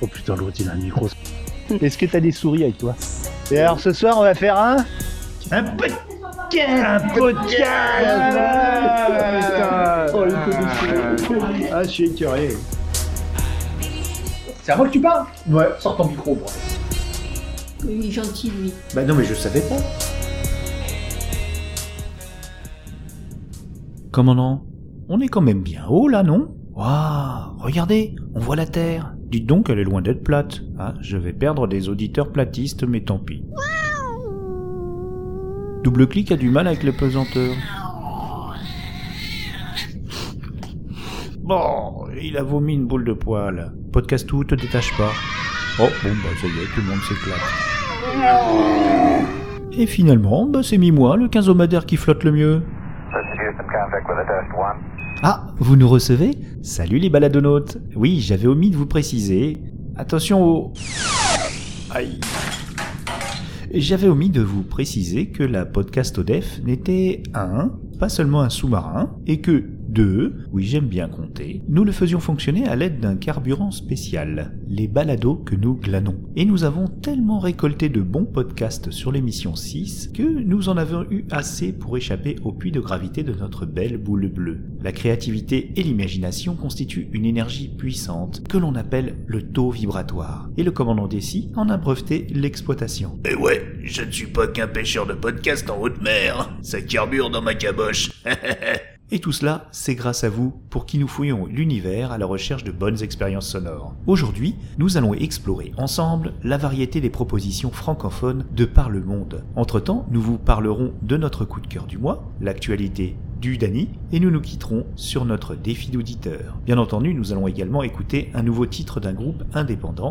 Oh putain, l'autre il a un micro. Est-ce que t'as des souris avec toi Et alors ce soir, on va faire un. Un podcast Un podcast Ah, Oh, il connaît Ah, je suis écœuré. C'est à moi que tu parles Ouais, sors ton micro, moi. Il est gentil, lui. Bah non, mais je savais pas. Commandant, on est quand même bien haut là, non? Waouh, regardez, on voit la Terre. Dites donc qu'elle est loin d'être plate. Ah, je vais perdre des auditeurs platistes, mais tant pis. Double clic a du mal avec les pesanteurs. Bon, il a vomi une boule de poil. Podcast tout, te détache pas. Oh, bon, bah ça y est, tout le monde s'éclate. Et finalement, bah c'est mi-moi, le quinzomadaire qui flotte le mieux. Ah, vous nous recevez? Salut les baladonautes Oui, j'avais omis de vous préciser. Attention au... Aïe. J'avais omis de vous préciser que la podcast ODEF n'était un, pas seulement un sous-marin, et que deux, oui j'aime bien compter, nous le faisions fonctionner à l'aide d'un carburant spécial, les balados que nous glanons. Et nous avons tellement récolté de bons podcasts sur l'émission 6 que nous en avons eu assez pour échapper au puits de gravité de notre belle boule bleue. La créativité et l'imagination constituent une énergie puissante que l'on appelle le taux vibratoire. Et le commandant Dessy en a breveté l'exploitation. Mais ouais, je ne suis pas qu'un pêcheur de podcast en haute mer. Ça carbure dans ma caboche. Et tout cela, c'est grâce à vous pour qui nous fouillons l'univers à la recherche de bonnes expériences sonores. Aujourd'hui, nous allons explorer ensemble la variété des propositions francophones de par le monde. Entre-temps, nous vous parlerons de notre coup de cœur du mois, l'actualité du Dani, et nous nous quitterons sur notre défi d'auditeur. Bien entendu, nous allons également écouter un nouveau titre d'un groupe indépendant.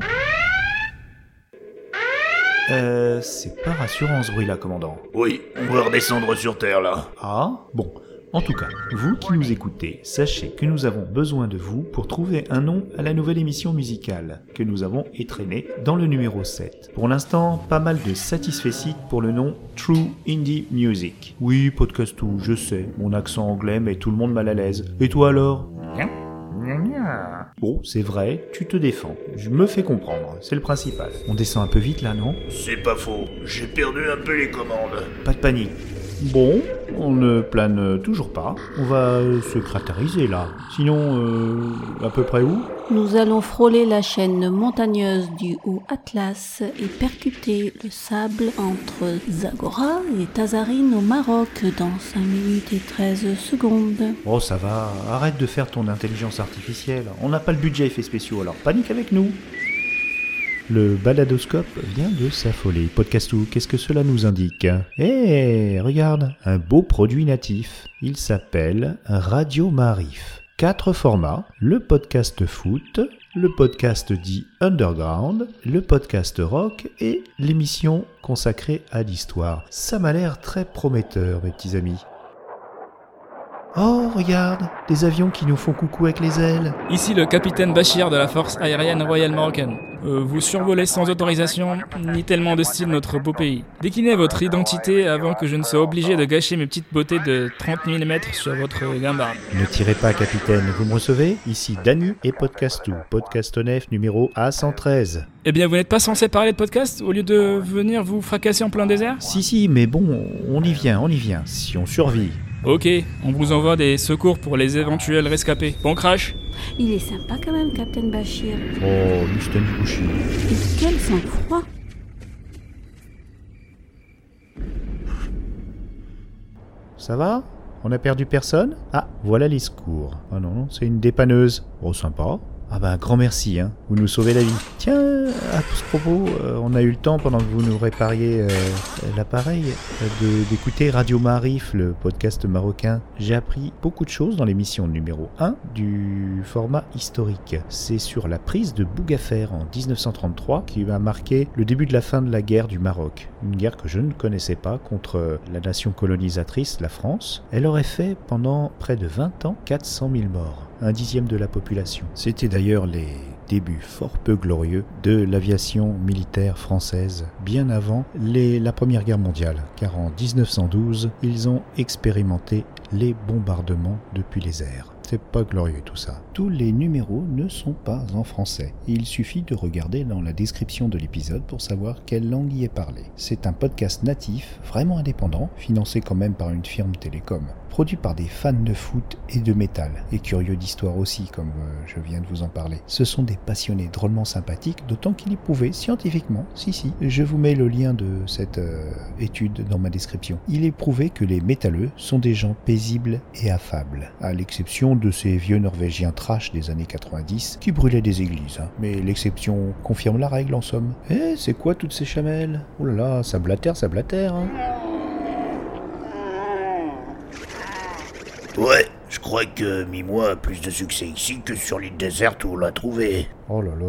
Euh, c'est pas rassurant ce bruit-là, commandant. oui, on va redescendre sur Terre là. Ah, bon. En tout cas, vous qui nous écoutez, sachez que nous avons besoin de vous pour trouver un nom à la nouvelle émission musicale que nous avons étraînée dans le numéro 7. Pour l'instant, pas mal de satisfecit pour le nom True Indie Music. Oui, podcast tout, je sais, mon accent anglais met tout le monde mal à l'aise. Et toi alors? Bon, c'est vrai, tu te défends. Je me fais comprendre, c'est le principal. On descend un peu vite là, non? C'est pas faux, j'ai perdu un peu les commandes. Pas de panique. Bon, on ne plane toujours pas. On va se cratériser là. Sinon, euh, à peu près où? Nous allons frôler la chaîne montagneuse du Haut Atlas et percuter le sable entre Zagora et Tazarine au Maroc dans 5 minutes et 13 secondes. Oh, ça va, arrête de faire ton intelligence artificielle. On n'a pas le budget effets spéciaux, alors panique avec nous. Le baladoscope vient de s'affoler. Podcastou, qu'est-ce que cela nous indique? Eh, regarde, un beau produit natif. Il s'appelle Radio Marif. Quatre formats, le podcast foot, le podcast dit underground, le podcast rock et l'émission consacrée à l'histoire. Ça m'a l'air très prometteur, mes petits amis. Oh, regarde, des avions qui nous font coucou avec les ailes. Ici le capitaine Bachir de la force aérienne royale marocaine. Euh, vous survolez sans autorisation, ni tellement de style notre beau pays. Déclinez votre identité avant que je ne sois obligé de gâcher mes petites beautés de 30 mm sur votre guimbarde. Ne tirez pas, capitaine, vous me recevez Ici Danu et Podcastou, Podcast Nef numéro A113. Eh bien, vous n'êtes pas censé parler de podcast au lieu de venir vous fracasser en plein désert? Si, si, mais bon, on y vient, on y vient, si on survit. Ok, on vous envoie des secours pour les éventuels rescapés. Bon crash Il est sympa quand même, Captain Bachir. Oh, Mustang Bushi. Et quel sang-froid Ça va? On a perdu personne? Ah, voilà les secours. Ah non, non, c'est une dépanneuse. Oh, sympa. Ah un grand merci, hein. Vous nous sauvez la vie. Tiens, à ce propos, euh, on a eu le temps, pendant que vous nous répariez euh, l'appareil, euh, d'écouter Radio Marif, le podcast marocain. J'ai appris beaucoup de choses dans l'émission numéro 1 du format historique. C'est sur la prise de Bougafer en 1933 qui a marqué le début de la fin de la guerre du Maroc. Une guerre que je ne connaissais pas contre la nation colonisatrice, la France. Elle aurait fait pendant près de 20 ans 400 000 morts, un dixième de la population. C'était d'ailleurs les débuts fort peu glorieux de l'aviation militaire française, bien avant les- la Première Guerre mondiale, car en 1912, ils ont expérimenté les bombardements depuis les airs. C'est pas glorieux tout ça. Tous les numéros ne sont pas en français. Il suffit de regarder dans la description de l'épisode pour savoir quelle langue y est parlée. C'est un podcast natif, vraiment indépendant, financé quand même par une firme télécom produit par des fans de foot et de métal, et curieux d'histoire aussi, comme euh, je viens de vous en parler. Ce sont des passionnés drôlement sympathiques, d'autant qu'il est prouvé scientifiquement, si si, je vous mets le lien de cette euh, étude dans ma description. Il est prouvé que les métalleux sont des gens paisibles et affables, à l'exception de ces vieux norvégiens trash des années 90 qui brûlaient des églises. hein. Mais l'exception confirme la règle en somme. Eh, c'est quoi toutes ces chamelles? Oh là là, ça blatère, ça blatère. hein. Ouais, je crois que Mimois a plus de succès ici que sur l'île déserte où on l'a trouvé. Oh là là,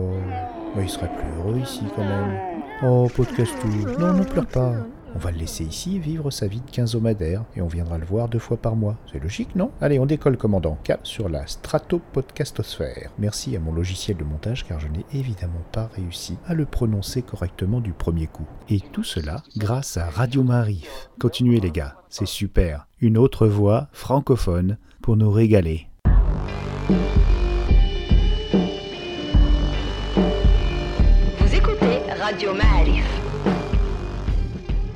mais il serait plus heureux ici quand même. Oh, podcastou, non, ne pleure pas. On va le laisser ici vivre sa vie de quinzomadaire et on viendra le voir deux fois par mois. C'est logique, non? Allez, on décolle, commandant. Cap sur la stratopodcastosphère. Merci à mon logiciel de montage car je n'ai évidemment pas réussi à le prononcer correctement du premier coup. Et tout cela grâce à Radio Marif. Continuez les gars, c'est super. Une autre voix francophone pour nous régaler. Vous écoutez Radio Ma'arif.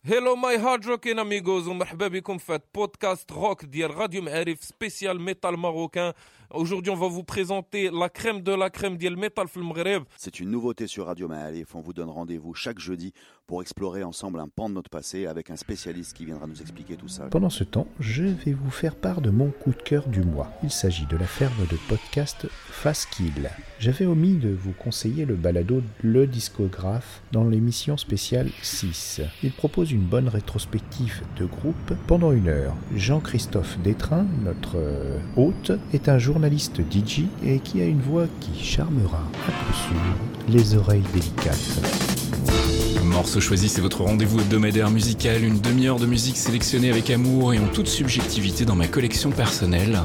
هلو ماي هارد روكين اميغوز ومرحبا بكم في بودكاست روك ديال راديو معارف سبيسيال ميتال ماروكان Aujourd'hui, on va vous présenter la crème de la crème ديال الميتال في المغرب C'est une nouveauté sur Radio Maalif. On vous donne rendez-vous chaque jeudi pour explorer ensemble un pan de notre passé avec un spécialiste qui viendra nous expliquer tout ça. Pendant ce temps, je vais vous faire part de mon coup de cœur du mois. Il s'agit de la ferme de podcast Faskill. J'avais omis de vous conseiller le balado Le Discographe dans l'émission spéciale 6. Il propose une bonne rétrospective de groupe pendant une heure. Jean-Christophe Détrain, notre euh, hôte, est un journaliste DJ et qui a une voix qui charmera à coup sûr les oreilles délicates. Morceau choisi, c'est votre rendez-vous hebdomadaire musical, une demi-heure de musique sélectionnée avec amour et en toute subjectivité dans ma collection personnelle.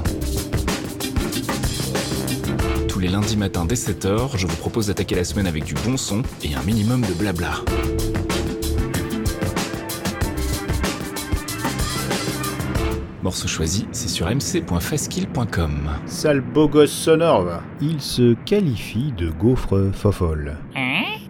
Tous les lundis matins dès 7h, je vous propose d'attaquer la semaine avec du bon son et un minimum de blabla. Morceau choisi, c'est sur mc.faskill.com. Sale beau gosse sonore, va. Il se qualifie de gaufre fofolle.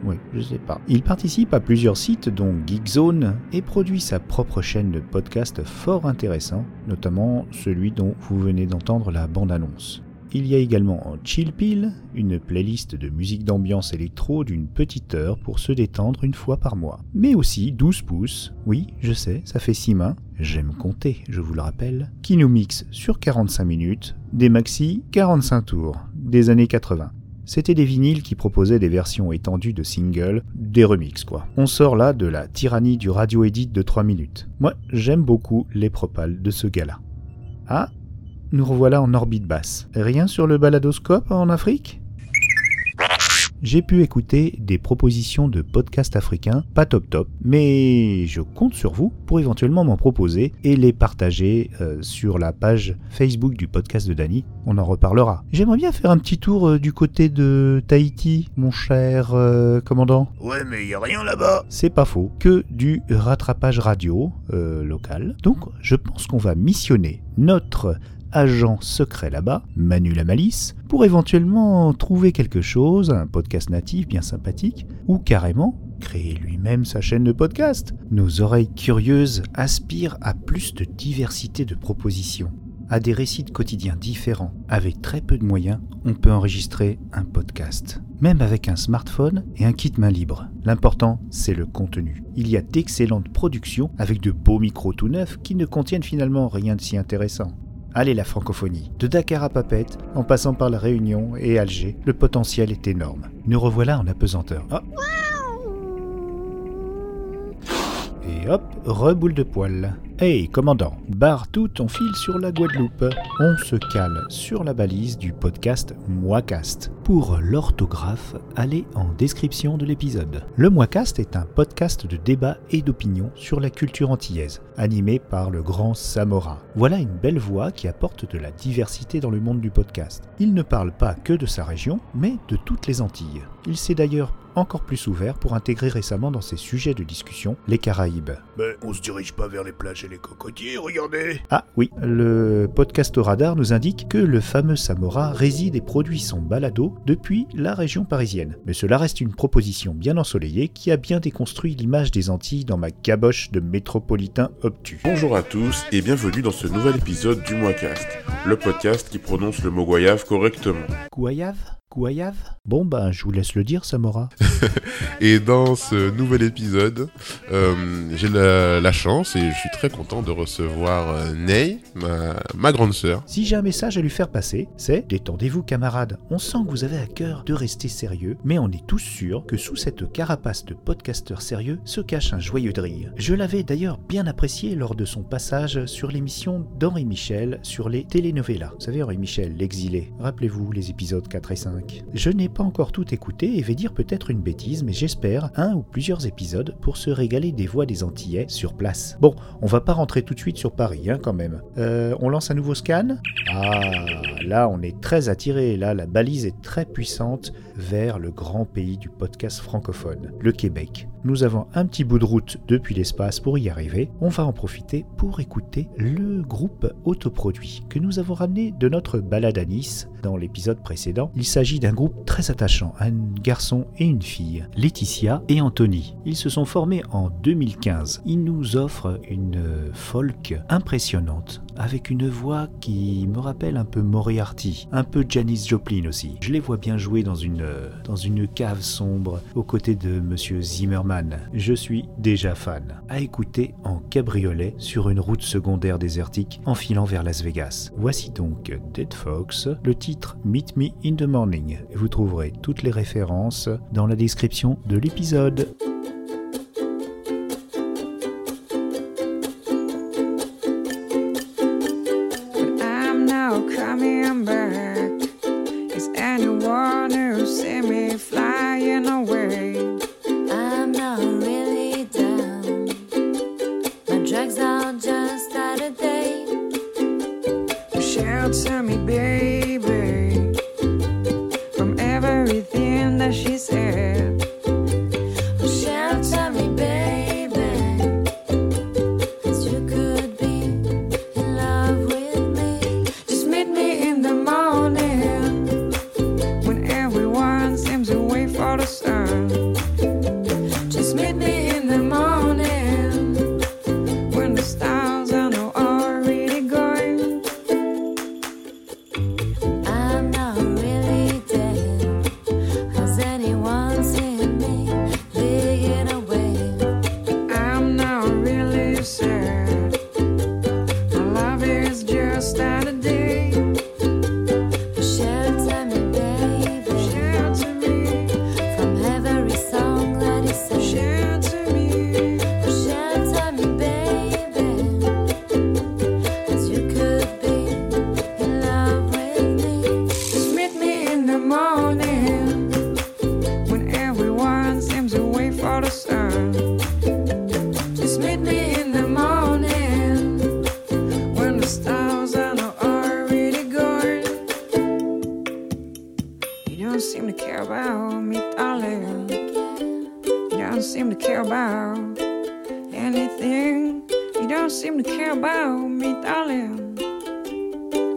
Oui, je sais pas. Il participe à plusieurs sites dont Geekzone et produit sa propre chaîne de podcast fort intéressant, notamment celui dont vous venez d'entendre la bande-annonce. Il y a également Chill Pill, une playlist de musique d'ambiance électro d'une petite heure pour se détendre une fois par mois. Mais aussi 12 pouces, oui, je sais, ça fait 6 mains, j'aime compter, je vous le rappelle, qui nous mixe sur 45 minutes, des maxi 45 tours, des années 80. C'était des vinyles qui proposaient des versions étendues de singles, des remixes quoi. On sort là de la tyrannie du radio edit de 3 minutes. Moi, j'aime beaucoup les propales de ce gars-là. Ah, nous revoilà en orbite basse. Rien sur le baladoscope en Afrique? J'ai pu écouter des propositions de podcasts africains, pas top top, mais je compte sur vous pour éventuellement m'en proposer et les partager euh, sur la page Facebook du podcast de Dany. On en reparlera. J'aimerais bien faire un petit tour euh, du côté de Tahiti, mon cher euh, commandant. Ouais, mais y a rien là-bas. C'est pas faux, que du rattrapage radio local. Donc je pense qu'on va missionner notre agent secret là-bas, Manu la Malice, pour éventuellement trouver quelque chose, un podcast natif bien sympathique, ou carrément créer lui-même sa chaîne de podcast. Nos oreilles curieuses aspirent à plus de diversité de propositions, à des récits de quotidiens différents. Avec très peu de moyens, on peut enregistrer un podcast. Même avec un smartphone et un kit main libre. L'important, c'est le contenu. Il y a d'excellentes productions avec de beaux micros tout neufs qui ne contiennent finalement rien de si intéressant. Allez la francophonie, de Dakar à Papette, en passant par la Réunion et Alger, le potentiel est énorme. Nous revoilà en apesanteur. Et hop, reboule de poil. Hey, commandant, barre tout ton fil sur la Guadeloupe. On se cale sur la balise du podcast Moicast. Pour l'orthographe, allez en description de l'épisode. Le Moicast est un podcast de débat et d'opinion sur la culture antillaise, animé par le grand Samora. Voilà une belle voix qui apporte de la diversité dans le monde du podcast. Il ne parle pas que de sa région, mais de toutes les Antilles. Il s'est d'ailleurs encore plus ouvert pour intégrer récemment dans ses sujets de discussion les Caraïbes. Mais on se dirige pas vers les plages et les cocotiers, regardez Ah oui, le podcast au radar nous indique que le fameux Samora réside et produit son balado depuis la région parisienne. Mais cela reste une proposition bien ensoleillée qui a bien déconstruit l'image des Antilles dans ma caboche de métropolitain obtus. Bonjour à tous et bienvenue dans ce nouvel épisode du Moicast, le podcast qui prononce le mot goyave correctement. Goyave? Goyave Bon ben je vous laisse le dire Samora. Et dans ce nouvel épisode, euh, j'ai la, la chance et je suis très content de recevoir euh, Ney, ma, ma grande sœur. Si j'ai un message à lui faire passer, c'est détendez-vous camarades. On sent que vous avez à cœur de rester sérieux, mais on est tous sûrs que sous cette carapace de podcasteur sérieux se cache un joyeux drill. Je l'avais d'ailleurs bien apprécié lors de son passage sur l'émission d'Henri Michel sur les telenovelas. Vous savez Henri Michel, l'exilé. Rappelez-vous les épisodes 4 et 5. Je n'ai pas encore tout écouté et vais dire peut-être une bêtise, mais j'espère un ou plusieurs épisodes pour se régaler des voix des Antillais sur place. Bon, on va pas rentrer tout de suite sur Paris, hein, quand même. Euh, on lance un nouveau scan? Ah, là on est très attiré, là la balise est très puissante vers le grand pays du podcast francophone, le Québec. Nous avons un petit bout de route depuis l'espace pour y arriver. On va en profiter pour écouter le groupe autoproduit que nous avons ramené de notre balade à Nice dans l'épisode précédent. Il s'agit d'un groupe très attachant, un garçon et une fille, Laetitia et Anthony. Ils se sont formés en 2015. Ils nous offrent une folk impressionnante avec une voix qui me rappelle un peu Moriarty, un peu Janis Joplin aussi. Je les vois bien jouer dans une, une cave sombre aux côtés de Monsieur Zimmerman. Je suis déjà fan. À écouter en cabriolet sur une route secondaire désertique en filant vers Las Vegas. Voici donc Dead Fox, le titre Meet Me in the Morning. Vous trouverez toutes les références dans la description de l'épisode. Shelter me, baby, anything. You don't seem to care about me, darling.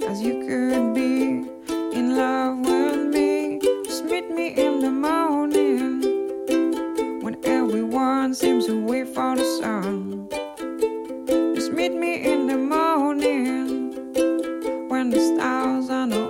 As you could be in love with me. Just meet me in the morning when everyone seems to wait for the sun. Just meet me in the morning when the stars are not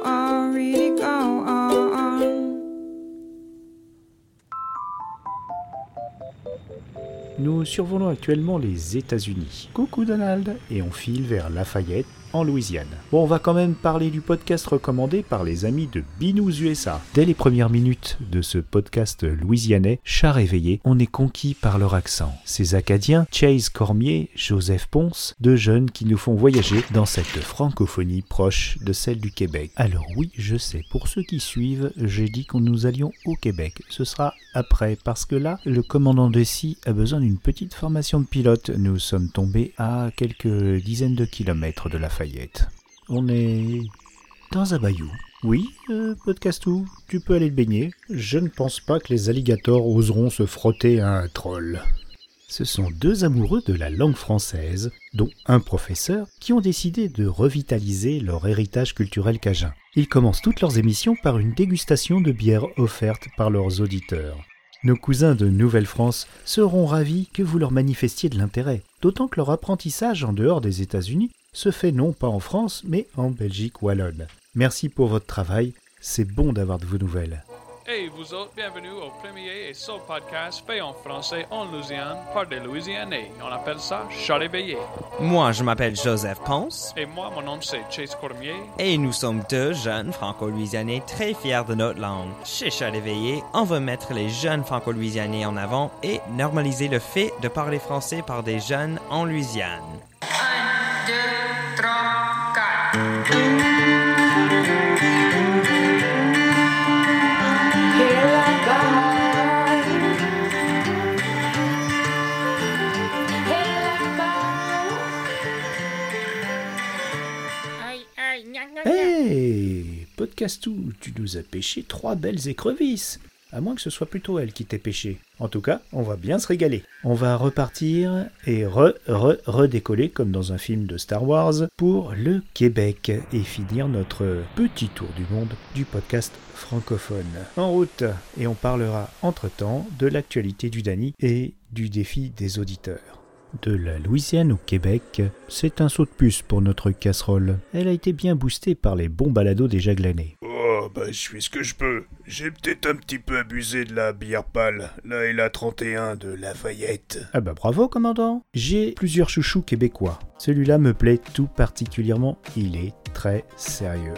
Nous survolons actuellement les États-Unis. Coucou Donald Et on file vers Lafayette en Louisiane. Bon, on va quand même parler du podcast recommandé par les amis de Binous USA. Dès les premières minutes de ce podcast louisianais, chat réveillé, on est conquis par leur accent. Ces Acadiens, Chase Cormier, Joseph Ponce, deux jeunes qui nous font voyager dans cette francophonie proche de celle du Québec. Alors oui, je sais, pour ceux qui suivent, j'ai dit que nous allions au Québec. Ce sera après, parce que là, le commandant de scie a besoin d'une petite formation de pilote. Nous sommes tombés à quelques dizaines de kilomètres de On est dans un bayou. Oui, euh, Podcastou, tu peux aller te baigner. Je ne pense pas que les alligators oseront se frotter à un troll. Ce sont deux amoureux de la langue française, dont un professeur, qui ont décidé de revitaliser leur héritage culturel cajun. Ils commencent toutes leurs émissions par une dégustation de bières offertes par leurs auditeurs. Nos cousins de Nouvelle-France seront ravis que vous leur manifestiez de l'intérêt, d'autant que leur apprentissage en dehors des États-Unis se fait non pas en France, mais en Belgique wallonne. Merci pour votre travail, c'est bon d'avoir de vos nouvelles. Hey, vous autres, bienvenue au premier et seul podcast fait en français en Louisiane par des Louisianais. On appelle ça Chat éveillé. Moi, je m'appelle Joseph Ponce Et moi, mon nom c'est Chase Cormier. et nous sommes deux jeunes franco-louisianais très fiers de notre langue. Chez Chat éveillé, on veut mettre les jeunes franco-louisianais en avant et normaliser le fait de parler français par des jeunes en Louisiane. 1, 2, 3, 4. Hey Podcastou, tu nous as pêché trois belles écrevisses À moins que ce soit plutôt elle qui t'ait pêché. En tout cas, on va bien se régaler. On va repartir et re, re, redécoller comme dans un film de Star Wars pour le Québec et finir notre petit tour du monde du podcast francophone. En route, et on parlera entre-temps de l'actualité du Dany et du défi des auditeurs. De la Louisiane au Québec, c'est un saut de puce pour notre casserole. Elle a été bien boostée par les bons balados déjà glanés. Bah, je fais ce que je peux. J'ai peut-être un petit peu abusé de la bière pâle. Là et la 31 de Lafayette. Ah bah bravo commandant J'ai plusieurs chouchous québécois. Celui-là me plaît tout particulièrement, il est très sérieux.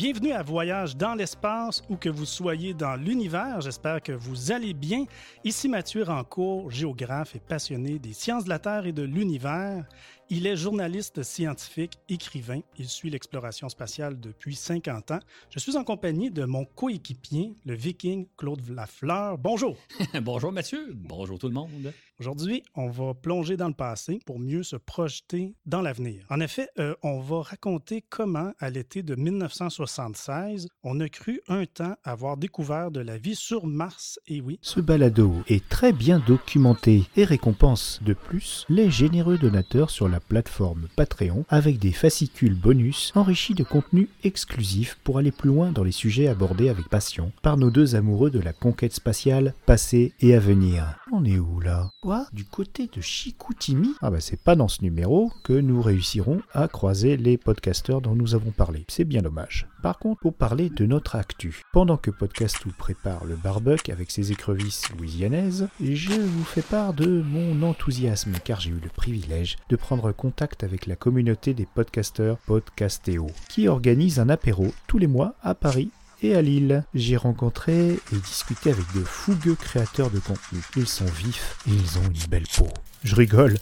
Bienvenue à Voyage dans l'espace ou que vous soyez dans l'univers. J'espère que vous allez bien. Ici Mathieu Rancourt, géographe et passionné des sciences de la Terre et de l'univers. Il est journaliste scientifique, écrivain. Il suit l'exploration spatiale depuis 50 ans. Je suis en compagnie de mon coéquipier, le viking Claude Lafleur. Bonjour. Bonjour Mathieu. Bonjour tout le monde. Aujourd'hui, on va plonger dans le passé pour mieux se projeter dans l'avenir. En effet, euh, on va raconter comment, à l'été de 1976, on a cru un temps avoir découvert de la vie sur Mars. Et oui, Ce balado est très bien documenté et récompense de plus les généreux donateurs sur la plateforme Patreon avec des fascicules bonus enrichis de contenus exclusifs pour aller plus loin dans les sujets abordés avec passion par nos deux amoureux de la conquête spatiale passée et à venir. On est où là? Du côté de Chicoutimi Ah bah c'est pas dans ce numéro que nous réussirons à croiser les podcasteurs dont nous avons parlé. C'est bien dommage. Par contre, pour parler de notre actu, pendant que Podcastou prépare le barbecue avec ses écrevisses louisianaises, je vous fais part de mon enthousiasme car j'ai eu le privilège de prendre contact avec la communauté des podcasteurs Podcastéo, qui organise un apéro tous les mois à Paris et à Lille. J'ai rencontré et discuté avec de fougueux créateurs de contenu. Ils sont vifs et ils ont une belle peau. Je rigole,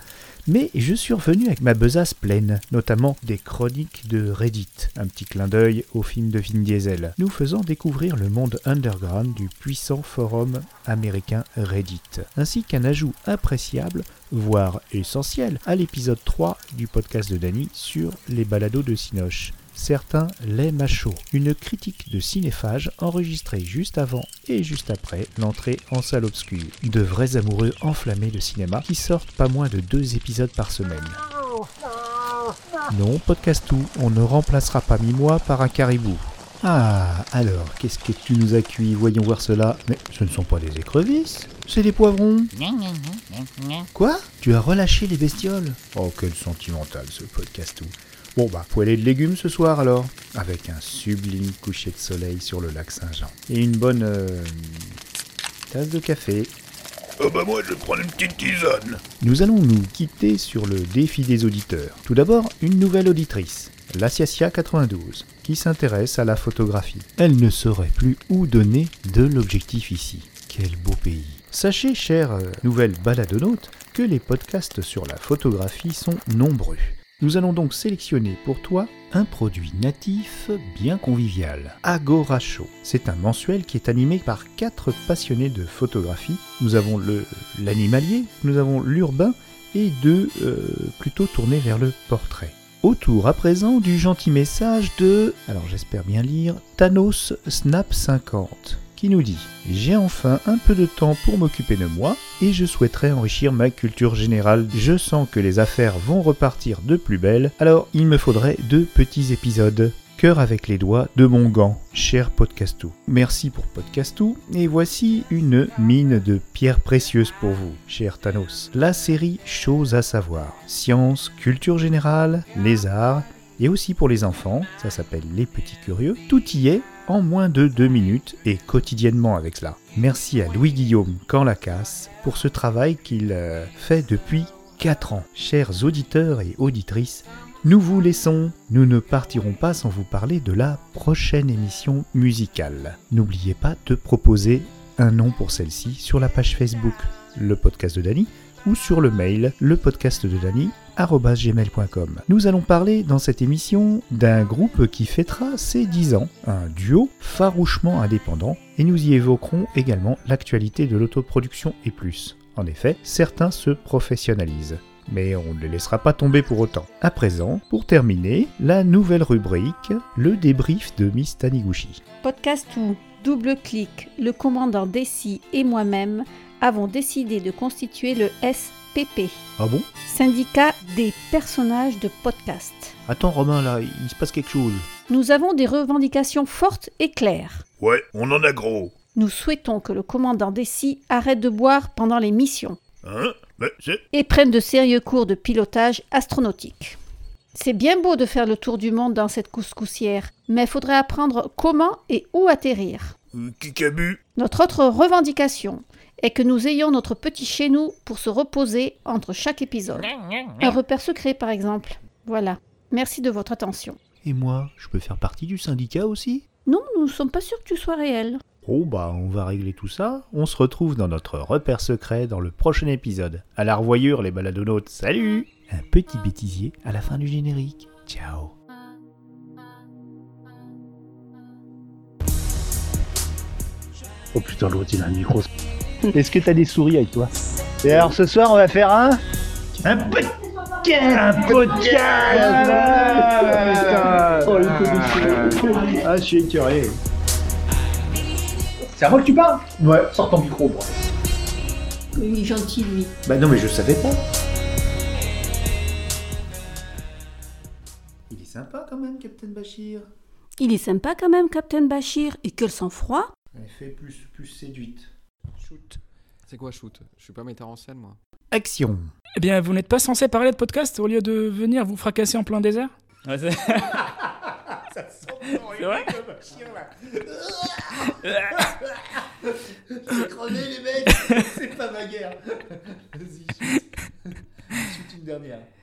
mais je suis revenu avec ma besace pleine, notamment des chroniques de Reddit, un petit clin d'œil au film de Vin Diesel, nous faisant découvrir le monde underground du puissant forum américain Reddit, ainsi qu'un ajout appréciable, voire essentiel, à l'épisode 3 du podcast de Danny sur les balados de Sinoche. Certains à chaud. Une critique de cinéphage enregistrée juste avant et juste après l'entrée en salle obscure. De vrais amoureux enflammés de cinéma qui sortent pas moins de deux épisodes par semaine. Non, Podcastou, on ne remplacera pas mi-mois par un caribou. Ah, alors, qu'est-ce que tu nous as cuit? Voyons voir cela. Mais ce ne sont pas des écrevisses, c'est des poivrons. Quoi? Tu as relâché les bestioles? Oh, quel sentimental ce Podcastou. Bon bah, poêlée de légumes ce soir alors, avec un sublime coucher de soleil sur le lac Saint-Jean. Et une bonne euh, tasse de café. Oh bah moi je vais prendre une petite tisane. Nous allons nous quitter sur le défi des auditeurs. Tout d'abord, une nouvelle auditrice, l'Assiacia 92, qui s'intéresse à la photographie. Elle ne saurait plus où donner de l'objectif ici. Quel beau pays. Sachez, chers euh, nouvelles baladonautes, que les podcasts sur la photographie sont nombreux. Nous allons donc sélectionner pour toi un produit natif bien convivial, Agora Show. C'est un mensuel qui est animé par quatre passionnés de photographie. Nous avons l'animalier, nous avons l'urbain et deux euh, plutôt tournés vers le portrait. Autour à présent du gentil message de, alors j'espère bien lire, Thanos Snap 50 qui nous dit J'ai enfin un peu de temps pour m'occuper de moi et je souhaiterais enrichir ma culture générale. Je sens que les affaires vont repartir de plus belle, alors il me faudrait deux petits épisodes. Cœur avec les doigts de mon gant, cher Podcastou. Merci pour Podcastou, et voici une mine de pierres précieuses pour vous, cher Thanos. La série Choses à savoir. Science, culture générale, les arts, et aussi pour les enfants, ça s'appelle Les Petits Curieux. Tout y est en moins de deux minutes et quotidiennement avec cela. Merci à Louis-Guillaume Canlacasse pour ce travail qu'il euh, fait depuis 4 ans. Chers auditeurs et auditrices, nous vous laissons. Nous ne partirons pas sans vous parler de la prochaine émission musicale. N'oubliez pas de proposer un nom pour celle-ci sur la page Facebook, le podcast de Dany, ou sur le mail, le podcast de Dany, gmail.com. Nous allons parler dans cette émission d'un groupe qui fêtera ses 10 ans, un duo farouchement indépendant, et nous y évoquerons également l'actualité de l'autoproduction et plus. En effet, certains se professionnalisent. Mais on ne les laissera pas tomber pour autant. À présent, pour terminer, la nouvelle rubrique, le débrief de Miss Taniguchi. Podcast où, double clic, le commandant Dessy et moi-même avons décidé de constituer le SPP, Ah bon? Syndicat des personnages de podcast. Attends Romain là, il se passe quelque chose. Nous avons des revendications fortes et claires. Ouais, on en a gros. Nous souhaitons que le commandant Dessy arrête de boire pendant les missions Hein? Mais c'est... et prenne de sérieux cours de pilotage astronautique. C'est bien beau de faire le tour du monde dans cette couscoussière, mais il faudrait apprendre comment et où atterrir. Euh, Qui qu'a bu Notre autre revendication est que nous ayons notre petit chez nous pour se reposer entre chaque épisode. Un repère secret, par exemple. Voilà. Merci de votre attention. Et moi, je peux faire partie du syndicat aussi? Non, nous ne sommes pas sûrs que tu sois réel. Oh bah on va régler tout ça. On se retrouve dans notre repère secret dans le prochain épisode. À la revoyure les baladonautes, salut Un petit bêtisier à la fin du générique. Ciao Oh putain, l'autre il a un micro. Est-ce que t'as des souris avec toi Et alors ce soir on va faire un. Un podcast Un podcast Ah, putain. Oh, Ah, je suis écœuré. C'est à moi que tu parles Ouais, sors ton micro, bro. Il est gentil, lui. Bah non, mais je savais pas. Il est sympa quand même, Captain Bachir. Il est sympa quand même, Captain Bachir, et quel sang-froid. Elle fait plus, plus séduite. Shoot. C'est quoi shoot? Je suis pas metteur en scène, moi. Action Eh bien, vous n'êtes pas censé parler de podcast au lieu de venir vous fracasser en plein désert? Ouais, c'est- Ça sent C'est vrai? comme un chien là. J'ai crevé les mecs, c'est pas ma guerre. Vas-y, shoot. Shoot une dernière.